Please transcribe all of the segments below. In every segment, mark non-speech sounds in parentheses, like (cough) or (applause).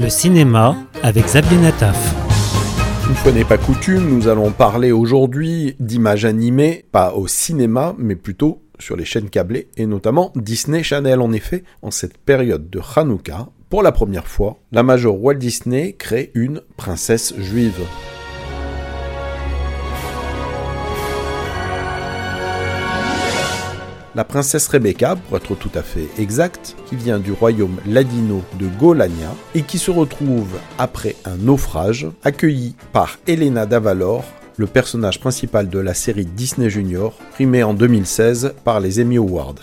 Le cinéma avec Xavier Nataf. Une fois n'est pas coutume, nous allons parler aujourd'hui d'images animées, pas au cinéma, mais plutôt sur les chaînes câblées, et notamment Disney Channel. En effet, en cette période de Hanouka, pour la première fois, la major Walt Disney crée une princesse juive. La princesse Rebecca, pour être tout à fait exact, qui vient du royaume ladino de Golania et qui se retrouve après un naufrage, accueillie par Elena Davalor, le personnage principal de la série Disney Junior, primée en 2016 par les Emmy Awards.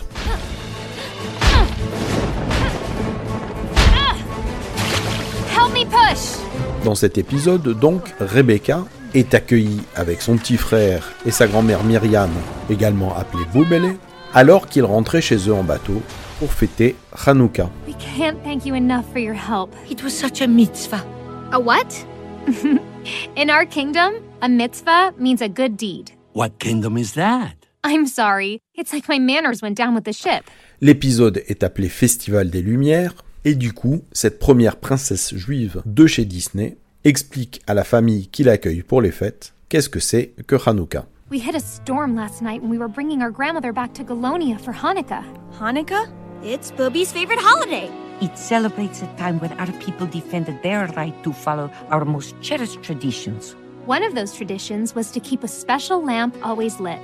Dans cet épisode, donc, Rebecca est accueillie avec son petit frère et sa grand-mère Myriam, également appelée Boubele, alors qu'ils rentraient chez eux en bateau pour fêter Hanouka. We can't thank you enough for your help. It was such a mitzvah. A what? (laughs) In our kingdom, a mitzvah means a good deed. What kingdom is that? I'm sorry. It's like my manners went down with the ship. L'épisode est appelé Festival des Lumières, et du coup, cette première princesse juive de chez Disney explique à la famille qui l'accueille pour les fêtes qu'est-ce que c'est que Hanouka. We hit a storm last night when we were bringing our grandmother back to Galonia for Hanukkah. Hanukkah? It's Booby's favorite holiday. It celebrates a time when our people defended their right to follow our most cherished traditions. One of those traditions was to keep a special lamp always lit.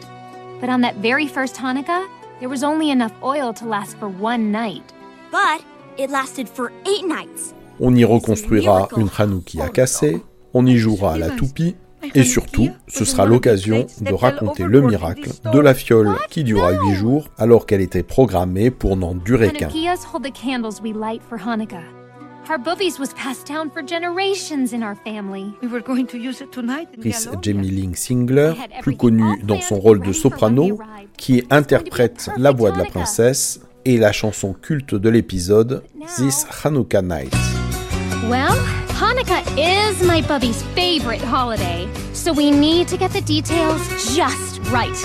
But on that very first Hanukkah, there was only enough oil to last for one night. But it lasted for eight nights. On y reconstruira une Hanoukia cassée, on y jouera à la toupie, et surtout, ce sera l'occasion de raconter le miracle de la fiole qui dura huit jours alors qu'elle était programmée pour n'en durer qu'un. Chris. Jamie Ling Singler, plus connu dans son rôle de soprano, qui interprète la voix de la princesse et la chanson culte de l'épisode This Hanukkah Night. Well, Hanukkah is my bubby's favorite holiday, so we need to get the details just right.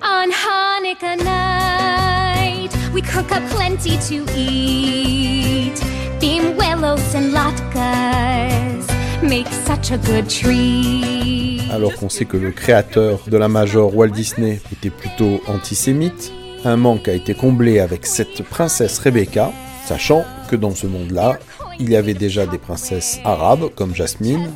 On Hanukkah night, we cook up plenty to eat. Bimuelos and latkes make such a good treat. Alors qu'on sait que le créateur de la major Walt Disney était plutôt antisémite, un manque a été comblé avec cette princesse Rebecca, sachant que dans ce monde-là, il y avait déjà des princesses arabes comme Jasmine,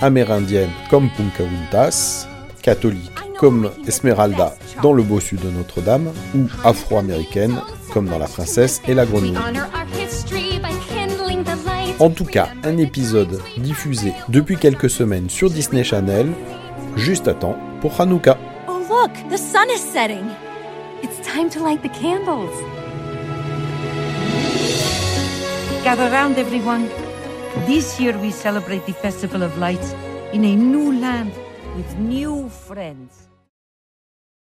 amérindiennes comme Pocahontas, catholiques comme Esmeralda dans le bossu de Notre-Dame, ou afro-américaines comme dans La princesse et la grenouille. En tout cas, un épisode diffusé depuis quelques semaines sur Disney Channel, juste à temps pour Hanouka. Oh, look, the sun is setting. It's time to light the candles. Gather round, everyone. This year we celebrate the Festival of Lights in a new land with new friends.